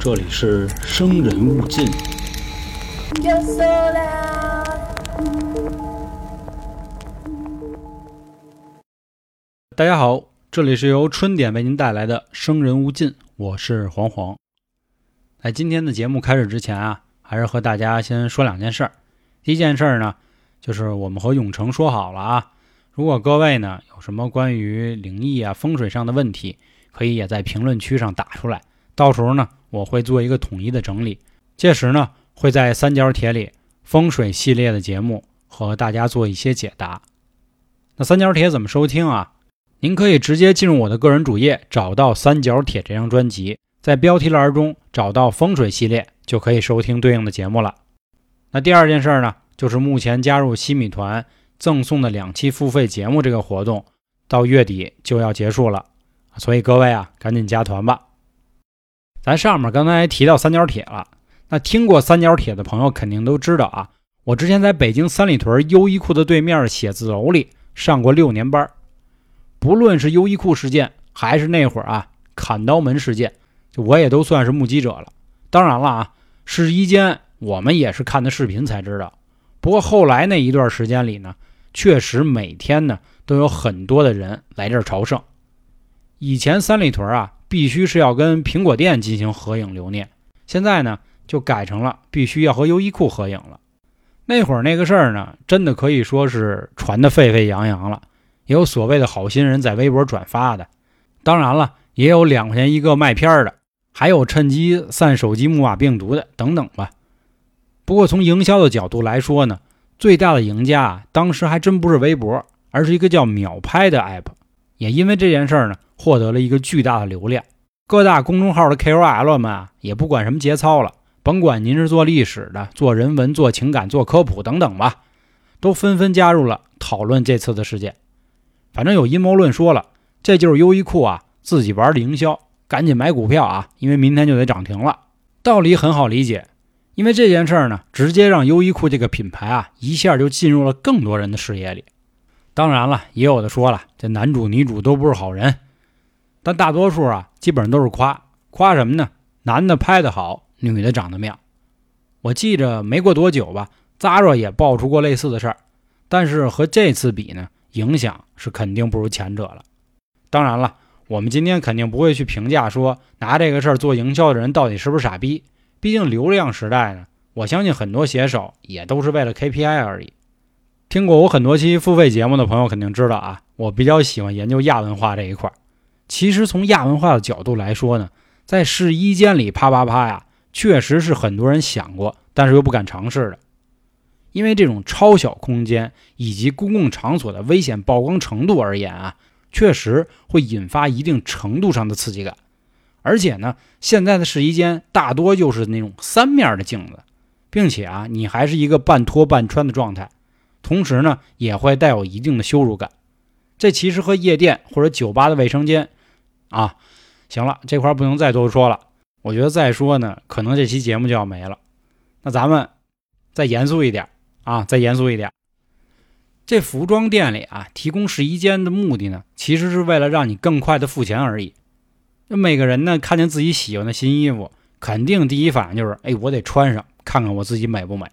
这里是生人勿近。大家好，这里是由春点为您带来的《生人勿近》，我是黄黄。在今天的节目开始之前啊，还是和大家先说两件事儿。第一件事儿呢，就是我们和永成说好了啊，如果各位呢有什么关于灵异啊、风水上的问题，可以也在评论区上打出来，到时候呢我会做一个统一的整理，届时呢会在三角铁里风水系列的节目和大家做一些解答。那三角铁怎么收听啊？您可以直接进入我的个人主页，找到《三角铁》这张专辑，在标题栏中找到风水系列，就可以收听对应的节目了。那第二件事呢，就是目前加入西米团赠送的两期付费节目这个活动，到月底就要结束了，所以各位啊，赶紧加团吧。咱上面刚才提到三角铁了，那听过三角铁的朋友肯定都知道啊，我之前在北京三里屯优衣库的对面写字楼里上过六年班。不论是优衣库事件，还是那会儿啊砍刀门事件，就我也都算是目击者了。当然了啊，试衣间我们也是看的视频才知道。不过后来那一段时间里呢，确实每天呢都有很多的人来这儿朝圣。以前三里屯啊，必须是要跟苹果店进行合影留念，现在呢就改成了必须要和优衣库合影了。那会儿那个事儿呢，真的可以说是传得沸沸扬扬了。也有所谓的好心人在微博转发的，当然了，也有两块钱一个卖片的，还有趁机散手机木马病毒的等等吧。不过从营销的角度来说呢，最大的赢家啊，当时还真不是微博，而是一个叫秒拍的 app。也因为这件事儿呢，获得了一个巨大的流量。各大公众号的 KOL 们啊，也不管什么节操了，甭管您是做历史的、做人文、做情感、做科普等等吧，都纷纷加入了讨论这次的事件。反正有阴谋论说了，这就是优衣库啊自己玩的营销，赶紧买股票啊，因为明天就得涨停了。道理很好理解，因为这件事儿呢，直接让优衣库这个品牌啊一下就进入了更多人的视野里。当然了，也有的说了，这男主女主都不是好人，但大多数啊基本上都是夸夸什么呢？男的拍得好，女的长得妙。我记着没过多久吧，Zara 也爆出过类似的事儿，但是和这次比呢？影响是肯定不如前者了。当然了，我们今天肯定不会去评价说拿这个事儿做营销的人到底是不是傻逼。毕竟流量时代呢，我相信很多写手也都是为了 KPI 而已。听过我很多期付费节目的朋友肯定知道啊，我比较喜欢研究亚文化这一块儿。其实从亚文化的角度来说呢，在试衣间里啪啪啪呀，确实是很多人想过，但是又不敢尝试的。因为这种超小空间以及公共场所的危险曝光程度而言啊，确实会引发一定程度上的刺激感。而且呢，现在的试衣间大多就是那种三面的镜子，并且啊，你还是一个半脱半穿的状态，同时呢，也会带有一定的羞辱感。这其实和夜店或者酒吧的卫生间啊，行了，这块不能再多说了。我觉得再说呢，可能这期节目就要没了。那咱们再严肃一点。啊，再严肃一点，这服装店里啊，提供试衣间的目的呢，其实是为了让你更快的付钱而已。那每个人呢，看见自己喜欢的新衣服，肯定第一反应就是，哎，我得穿上，看看我自己美不美。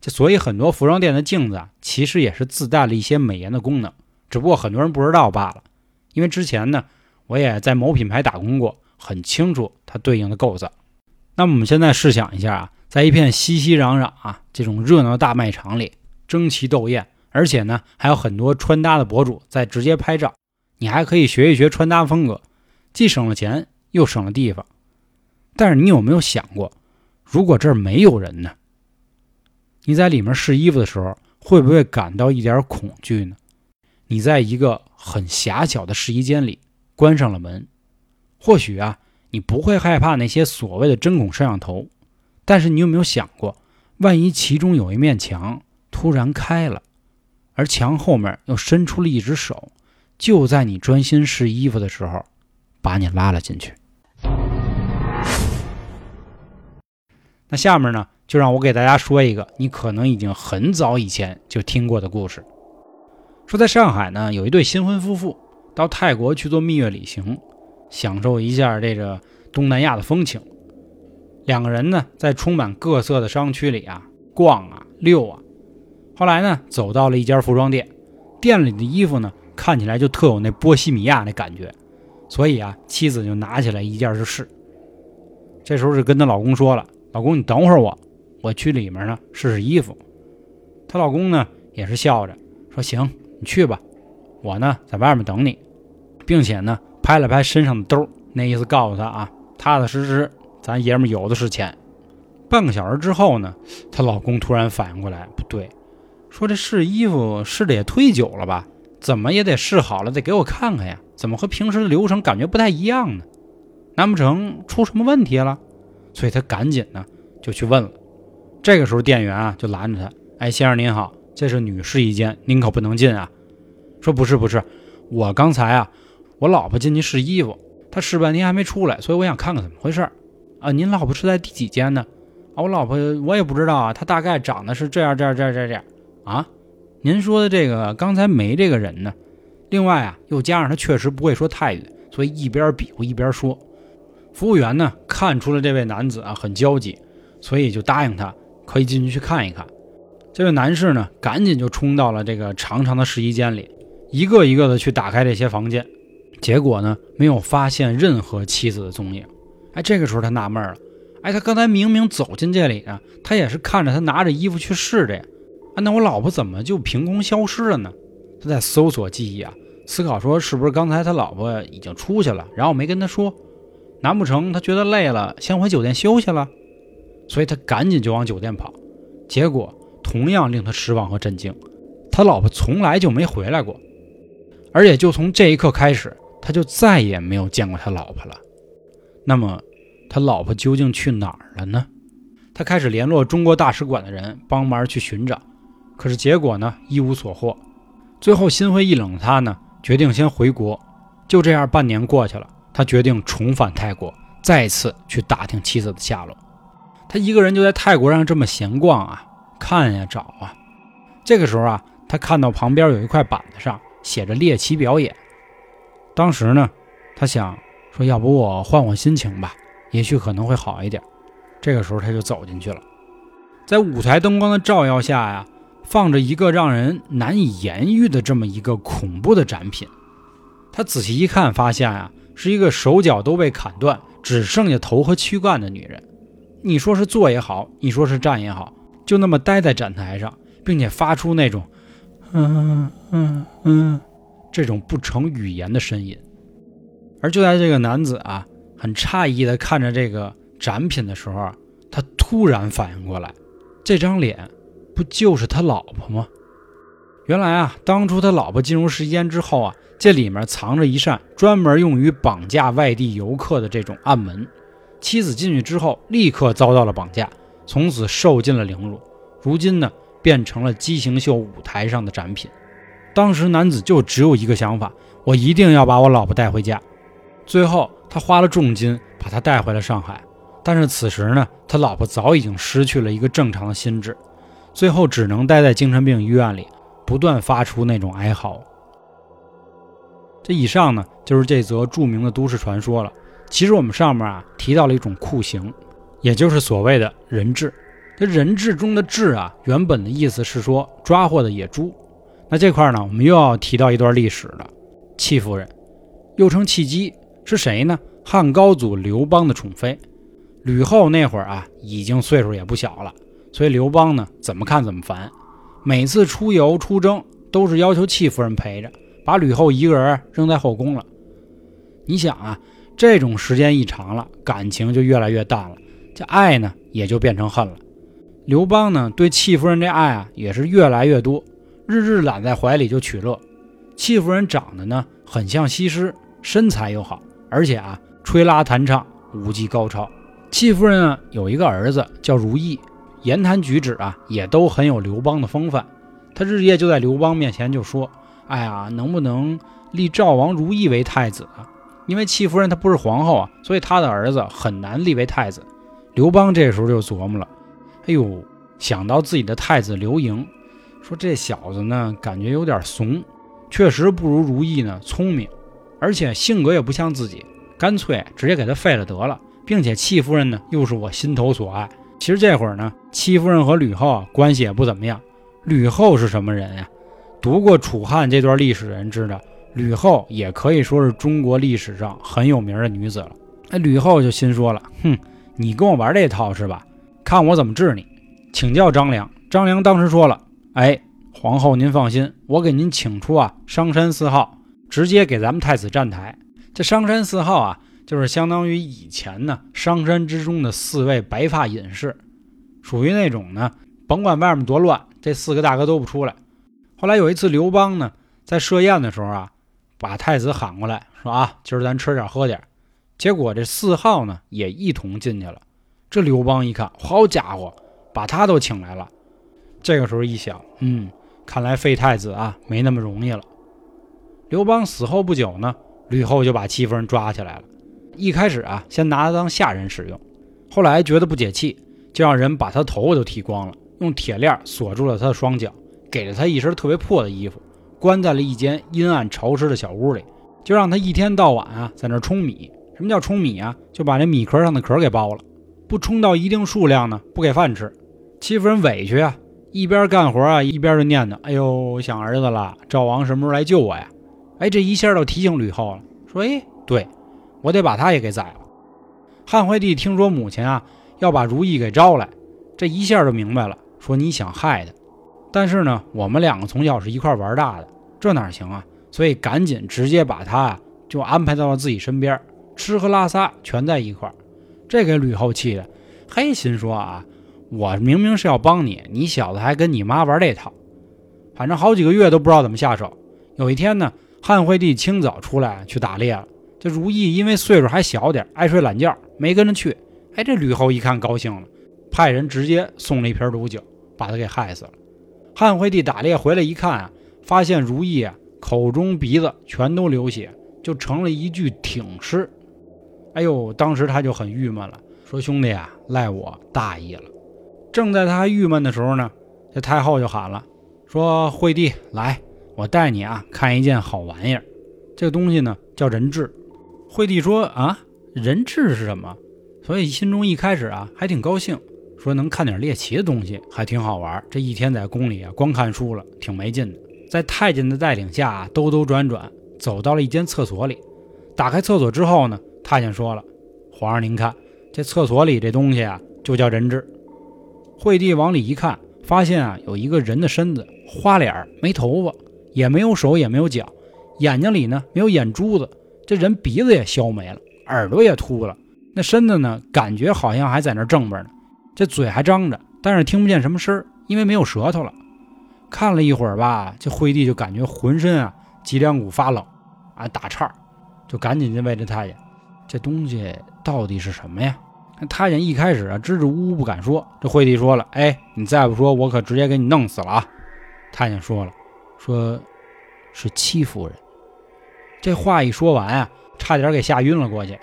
这所以很多服装店的镜子啊，其实也是自带了一些美颜的功能，只不过很多人不知道罢了。因为之前呢，我也在某品牌打工过，很清楚它对应的构造。那么我们现在试想一下啊。在一片熙熙攘攘啊，这种热闹大卖场里，争奇斗艳，而且呢，还有很多穿搭的博主在直接拍照。你还可以学一学穿搭风格，既省了钱又省了地方。但是你有没有想过，如果这儿没有人呢？你在里面试衣服的时候，会不会感到一点恐惧呢？你在一个很狭小的试衣间里，关上了门，或许啊，你不会害怕那些所谓的针孔摄像头。但是你有没有想过，万一其中有一面墙突然开了，而墙后面又伸出了一只手，就在你专心试衣服的时候，把你拉了进去？那下面呢，就让我给大家说一个你可能已经很早以前就听过的故事。说在上海呢，有一对新婚夫妇到泰国去做蜜月旅行，享受一下这个东南亚的风情。两个人呢，在充满各色的商区里啊逛啊溜啊。后来呢，走到了一家服装店，店里的衣服呢，看起来就特有那波西米亚那感觉，所以啊，妻子就拿起来一件就试。这时候就跟她老公说了：“老公，你等会儿我，我去里面呢试试衣服。”她老公呢也是笑着说：“行，你去吧，我呢在外面等你。”并且呢拍了拍身上的兜，那意思告诉他啊，踏踏实实，咱爷们有的是钱。半个小时之后呢，她老公突然反应过来，不对，说这试衣服试的也忒久了吧？怎么也得试好了，得给我看看呀？怎么和平时的流程感觉不太一样呢？难不成出什么问题了？所以他赶紧呢就去问了。这个时候店员啊就拦着他：“哎，先生您好，这是女试衣间，您可不能进啊。”说：“不是不是，我刚才啊，我老婆进去试衣服，她试半天还没出来，所以我想看看怎么回事儿啊。您老婆是在第几间呢？啊，我老婆我也不知道啊，她大概长得是这样这样这样这样这样啊。您说的这个刚才没这个人呢。另外啊，又加上他确实不会说泰语，所以一边比划一边说。”服务员呢看出了这位男子啊很焦急，所以就答应他可以进去去看一看。这位男士呢赶紧就冲到了这个长长的试衣间里，一个一个的去打开这些房间，结果呢没有发现任何妻子的踪影。哎，这个时候他纳闷了，哎，他刚才明明走进这里呢，他也是看着他拿着衣服去试的呀，啊，那我老婆怎么就凭空消失了呢？他在搜索记忆啊，思考说是不是刚才他老婆已经出去了，然后没跟他说。难不成他觉得累了，先回酒店休息了？所以他赶紧就往酒店跑。结果同样令他失望和震惊，他老婆从来就没回来过，而且就从这一刻开始，他就再也没有见过他老婆了。那么，他老婆究竟去哪儿了呢？他开始联络中国大使馆的人帮忙去寻找，可是结果呢，一无所获。最后心灰意冷的他呢，决定先回国。就这样，半年过去了。他决定重返泰国，再次去打听妻子的下落。他一个人就在泰国上这么闲逛啊，看呀找啊。这个时候啊，他看到旁边有一块板子上写着猎奇表演。当时呢，他想说，要不我换换心情吧，也许可能会好一点。这个时候他就走进去了，在舞台灯光的照耀下呀，放着一个让人难以言喻的这么一个恐怖的展品。他仔细一看，发现啊。是一个手脚都被砍断，只剩下头和躯干的女人。你说是坐也好，你说是站也好，就那么待在展台上，并且发出那种“嗯嗯嗯”这种不成语言的呻吟。而就在这个男子啊很诧异地看着这个展品的时候，他突然反应过来，这张脸不就是他老婆吗？原来啊，当初他老婆进入试衣间之后啊。这里面藏着一扇专门用于绑架外地游客的这种暗门，妻子进去之后立刻遭到了绑架，从此受尽了凌辱。如今呢，变成了畸形秀舞台上的展品。当时男子就只有一个想法：我一定要把我老婆带回家。最后，他花了重金把她带回了上海。但是此时呢，他老婆早已经失去了一个正常的心智，最后只能待在精神病医院里，不断发出那种哀嚎。这以上呢，就是这则著名的都市传说了。其实我们上面啊提到了一种酷刑，也就是所谓的人质。这人质中的质啊，原本的意思是说抓获的野猪。那这块呢，我们又要提到一段历史了。戚夫人，又称戚姬，是谁呢？汉高祖刘邦的宠妃。吕后那会儿啊，已经岁数也不小了，所以刘邦呢，怎么看怎么烦。每次出游出征，都是要求戚夫人陪着。把吕后一个人扔在后宫了，你想啊，这种时间一长了，感情就越来越淡了，这爱呢也就变成恨了。刘邦呢对戚夫人这爱啊也是越来越多，日日揽在怀里就取乐。戚夫人长得呢很像西施，身材又好，而且啊吹拉弹唱舞技高超。戚夫人啊有一个儿子叫如意，言谈举止啊也都很有刘邦的风范，他日夜就在刘邦面前就说。哎呀，能不能立赵王如意为太子啊？因为戚夫人她不是皇后啊，所以她的儿子很难立为太子。刘邦这时候就琢磨了，哎呦，想到自己的太子刘盈，说这小子呢，感觉有点怂，确实不如如意呢聪明，而且性格也不像自己，干脆直接给他废了得了，并且戚夫人呢又是我心头所爱。其实这会儿呢，戚夫人和吕后啊关系也不怎么样。吕后是什么人呀？读过楚汉这段历史的人知道，吕后也可以说是中国历史上很有名的女子了。那，吕后就心说了，哼，你跟我玩这套是吧？看我怎么治你！请教张良。张良当时说了，哎，皇后您放心，我给您请出啊商山四号，直接给咱们太子站台。这商山四号啊，就是相当于以前呢商山之中的四位白发隐士，属于那种呢，甭管外面多乱，这四个大哥都不出来。后来有一次刘邦呢在设宴的时候啊，把太子喊过来，说啊，今儿咱吃点喝点。结果这四号呢也一同进去了。这刘邦一看，好家伙，把他都请来了。这个时候一想，嗯，看来废太子啊没那么容易了。刘邦死后不久呢。吕后就把戚夫人抓起来了，一开始啊，先拿她当下人使用，后来觉得不解气，就让人把她头发都剃光了，用铁链锁住了她的双脚，给了她一身特别破的衣服，关在了一间阴暗潮湿的小屋里，就让她一天到晚啊在那儿冲米。什么叫冲米啊？就把这米壳上的壳给剥了，不冲到一定数量呢，不给饭吃。戚夫人委屈啊，一边干活啊，一边就念叨：“哎呦，想儿子了，赵王什么时候来救我呀？”哎，这一下就提醒吕后了，说：“哎，对，我得把他也给宰了。”汉惠帝听说母亲啊要把如意给招来，这一下就明白了，说：“你想害他，但是呢，我们两个从小是一块玩大的，这哪行啊？所以赶紧直接把他啊就安排到了自己身边，吃喝拉撒全在一块这给吕后气的，嘿，心说啊，我明明是要帮你，你小子还跟你妈玩这套，反正好几个月都不知道怎么下手。有一天呢。汉惠帝清早出来去打猎了，这如意因为岁数还小点，爱睡懒觉，没跟着去。哎，这吕后一看高兴了，派人直接送了一瓶毒酒，把他给害死了。汉惠帝打猎回来一看啊，发现如意啊口中鼻子全都流血，就成了一具挺尸。哎呦，当时他就很郁闷了，说：“兄弟啊，赖我大意了。”正在他郁闷的时候呢，这太后就喊了，说：“惠帝来。”我带你啊看一件好玩意儿，这个东西呢叫人质。惠帝说啊，人质是什么？所以心中一开始啊还挺高兴，说能看点猎奇的东西还挺好玩。这一天在宫里啊光看书了，挺没劲的。在太监的带领下，兜兜转转走到了一间厕所里。打开厕所之后呢，太监说了：“皇上您看，这厕所里这东西啊就叫人质。”惠帝往里一看，发现啊有一个人的身子，花脸没头发。也没有手，也没有脚，眼睛里呢没有眼珠子，这人鼻子也削没了，耳朵也秃了，那身子呢感觉好像还在那正着呢，这嘴还张着，但是听不见什么声儿，因为没有舌头了。看了一会儿吧，这惠帝就感觉浑身啊脊梁骨发冷，啊打颤，就赶紧就问这太监：“这东西到底是什么呀？”那太监一开始啊支支吾吾不敢说，这惠帝说了：“哎，你再不说，我可直接给你弄死了啊！”太监说了。说，是戚夫人。这话一说完啊，差点给吓晕了过去，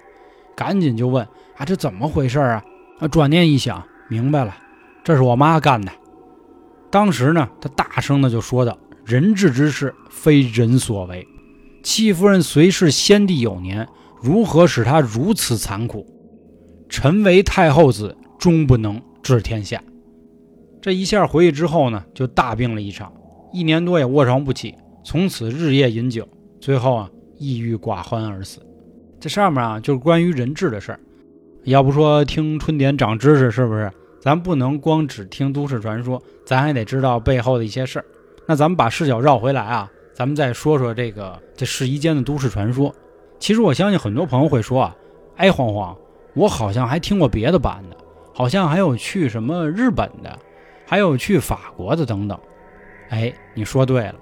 赶紧就问啊，这怎么回事啊？啊，转念一想，明白了，这是我妈干的。当时呢，他大声的就说道：“人质之事，非人所为。戚夫人虽是先帝有年，如何使她如此残酷？臣为太后子，终不能治天下。”这一下回去之后呢，就大病了一场。一年多也卧床不起，从此日夜饮酒，最后啊抑郁寡欢而死。这上面啊就是关于人质的事儿。要不说听春点长知识是不是？咱不能光只听都市传说，咱还得知道背后的一些事儿。那咱们把视角绕回来啊，咱们再说说这个这试衣间的都市传说。其实我相信很多朋友会说啊，哎，黄黄，我好像还听过别的版的，好像还有去什么日本的，还有去法国的等等。哎，你说对了，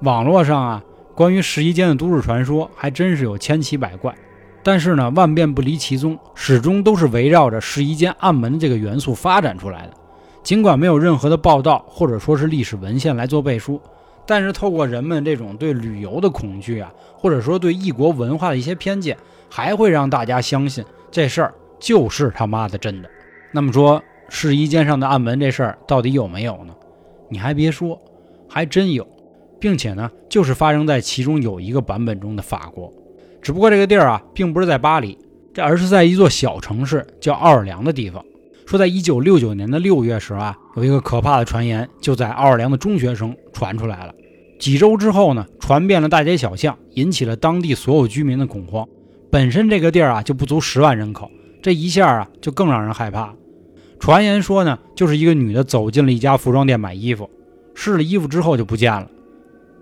网络上啊，关于试衣间的都市传说还真是有千奇百怪，但是呢，万变不离其宗，始终都是围绕着试衣间暗门这个元素发展出来的。尽管没有任何的报道或者说是历史文献来做背书，但是透过人们这种对旅游的恐惧啊，或者说对异国文化的一些偏见，还会让大家相信这事儿就是他妈的真的。那么说，试衣间上的暗门这事儿到底有没有呢？你还别说。还真有，并且呢，就是发生在其中有一个版本中的法国。只不过这个地儿啊，并不是在巴黎，这而是在一座小城市叫奥尔良的地方。说在一九六九年的六月时啊，有一个可怕的传言就在奥尔良的中学生传出来了。几周之后呢，传遍了大街小巷，引起了当地所有居民的恐慌。本身这个地儿啊就不足十万人口，这一下啊就更让人害怕。传言说呢，就是一个女的走进了一家服装店买衣服，试了衣服之后就不见了，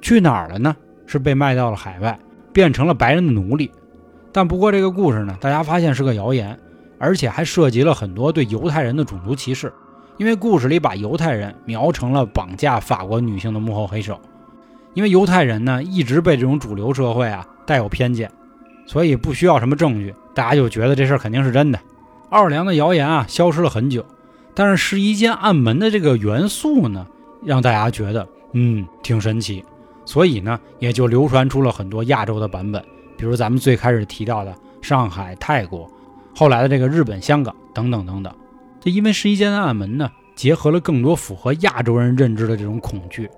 去哪儿了呢？是被卖到了海外，变成了白人的奴隶。但不过这个故事呢，大家发现是个谣言，而且还涉及了很多对犹太人的种族歧视，因为故事里把犹太人描成了绑架法国女性的幕后黑手。因为犹太人呢一直被这种主流社会啊带有偏见，所以不需要什么证据，大家就觉得这事儿肯定是真的。奥尔良的谣言啊消失了很久，但是试衣间暗门的这个元素呢，让大家觉得嗯挺神奇，所以呢也就流传出了很多亚洲的版本，比如咱们最开始提到的上海、泰国，后来的这个日本、香港等等等等。这因为试衣间的暗门呢，结合了更多符合亚洲人认知的这种恐惧。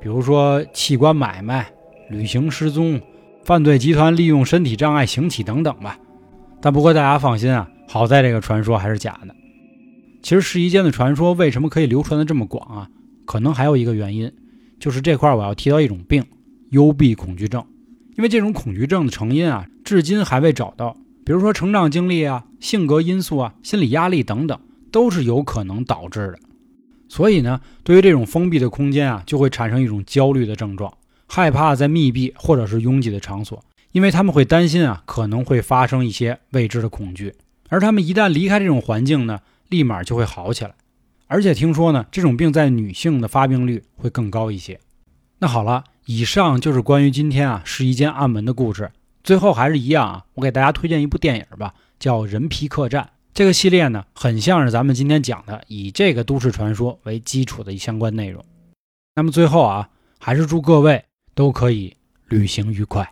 比如说器官买卖、旅行失踪、犯罪集团利用身体障碍行乞等等吧。但不过大家放心啊，好在这个传说还是假的。其实试衣间的传说为什么可以流传的这么广啊？可能还有一个原因，就是这块我要提到一种病——幽闭恐惧症。因为这种恐惧症的成因啊，至今还未找到。比如说成长经历啊、性格因素啊、心理压力等等，都是有可能导致的。所以呢，对于这种封闭的空间啊，就会产生一种焦虑的症状，害怕在密闭或者是拥挤的场所，因为他们会担心啊，可能会发生一些未知的恐惧。而他们一旦离开这种环境呢，立马就会好起来。而且听说呢，这种病在女性的发病率会更高一些。那好了，以上就是关于今天啊试衣间暗门的故事。最后还是一样啊，我给大家推荐一部电影吧，叫《人皮客栈》。这个系列呢，很像是咱们今天讲的以这个都市传说为基础的相关内容。那么最后啊，还是祝各位都可以旅行愉快。